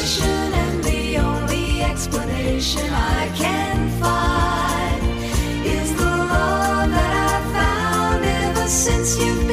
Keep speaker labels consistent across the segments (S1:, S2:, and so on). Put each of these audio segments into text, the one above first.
S1: station, and the only explanation I can find is the love that I've found ever since you've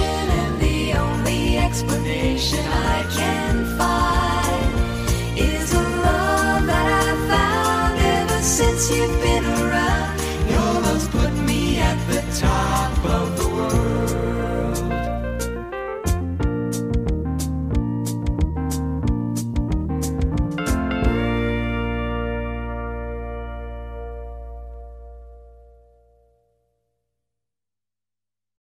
S1: and the only explanation I can find is the love that I've found ever since you've been around.